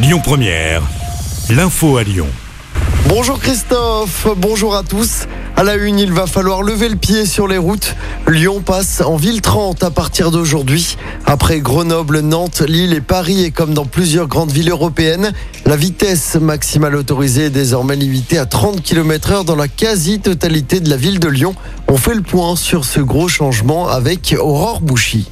Lyon Première, l'info à Lyon. Bonjour Christophe, bonjour à tous. À la une, il va falloir lever le pied sur les routes. Lyon passe en ville 30 à partir d'aujourd'hui. Après Grenoble, Nantes, Lille et Paris et comme dans plusieurs grandes villes européennes, la vitesse maximale autorisée est désormais limitée à 30 km heure dans la quasi-totalité de la ville de Lyon. On fait le point sur ce gros changement avec Aurore Bouchy.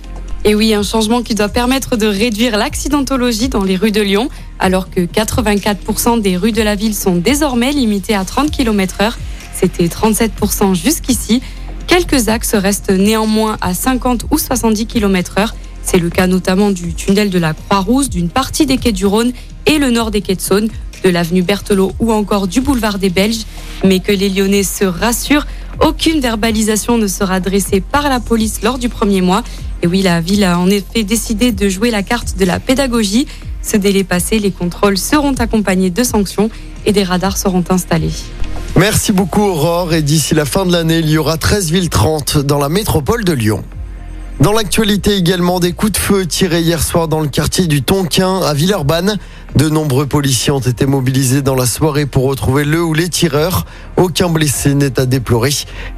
Et oui, un changement qui doit permettre de réduire l'accidentologie dans les rues de Lyon, alors que 84% des rues de la ville sont désormais limitées à 30 km heure. C'était 37% jusqu'ici. Quelques axes restent néanmoins à 50 ou 70 km heure. C'est le cas notamment du tunnel de la Croix-Rousse, d'une partie des quais du Rhône et le nord des quais de Saône, de l'avenue Berthelot ou encore du boulevard des Belges. Mais que les Lyonnais se rassurent, aucune verbalisation ne sera dressée par la police lors du premier mois. Et oui, la ville a en effet décidé de jouer la carte de la pédagogie. Ce délai passé, les contrôles seront accompagnés de sanctions et des radars seront installés. Merci beaucoup Aurore et d'ici la fin de l'année, il y aura 13 villes 30 dans la métropole de Lyon. Dans l'actualité également, des coups de feu tirés hier soir dans le quartier du Tonquin à Villeurbanne. De nombreux policiers ont été mobilisés dans la soirée pour retrouver le ou les tireurs. Aucun blessé n'est à déplorer.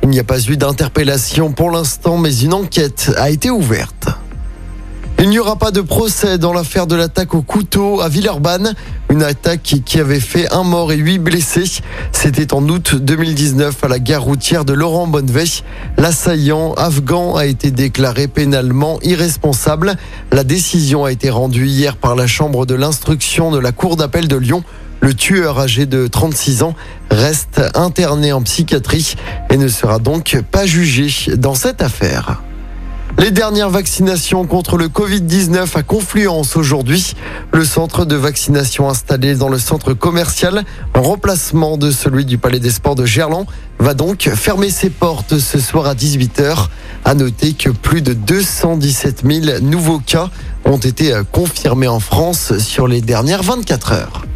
Il n'y a pas eu d'interpellation pour l'instant, mais une enquête a été ouverte. Il n'y aura pas de procès dans l'affaire de l'attaque au couteau à Villeurbanne. Une attaque qui avait fait un mort et huit blessés. C'était en août 2019 à la gare routière de Laurent Bonneveille. L'assaillant afghan a été déclaré pénalement irresponsable. La décision a été rendue hier par la chambre de l'instruction de la cour d'appel de Lyon. Le tueur âgé de 36 ans reste interné en psychiatrie et ne sera donc pas jugé dans cette affaire. Les dernières vaccinations contre le Covid-19 à Confluence aujourd'hui. Le centre de vaccination installé dans le centre commercial, en remplacement de celui du Palais des Sports de Gerland, va donc fermer ses portes ce soir à 18h. À noter que plus de 217 000 nouveaux cas ont été confirmés en France sur les dernières 24 heures.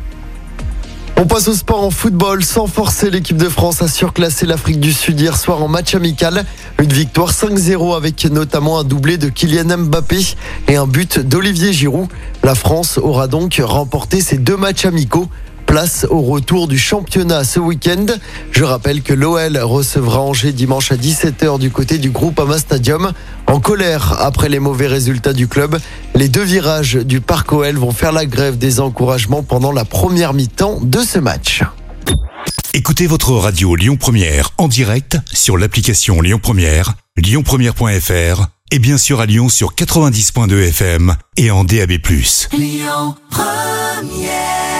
On passe au sport en football. Sans forcer, l'équipe de France a surclassé l'Afrique du Sud hier soir en match amical. Une victoire 5-0 avec notamment un doublé de Kylian Mbappé et un but d'Olivier Giroud. La France aura donc remporté ses deux matchs amicaux. Place au retour du championnat ce week-end. Je rappelle que l'OL recevra Angers dimanche à 17h du côté du groupe Ama Stadium. En colère après les mauvais résultats du club, les deux virages du Parc OL vont faire la grève des encouragements pendant la première mi-temps de ce match. Écoutez votre radio Lyon Première en direct sur l'application Lyon Première, lyonpremière.fr et bien sûr à Lyon sur 90.2 FM et en DAB+. Lyon Première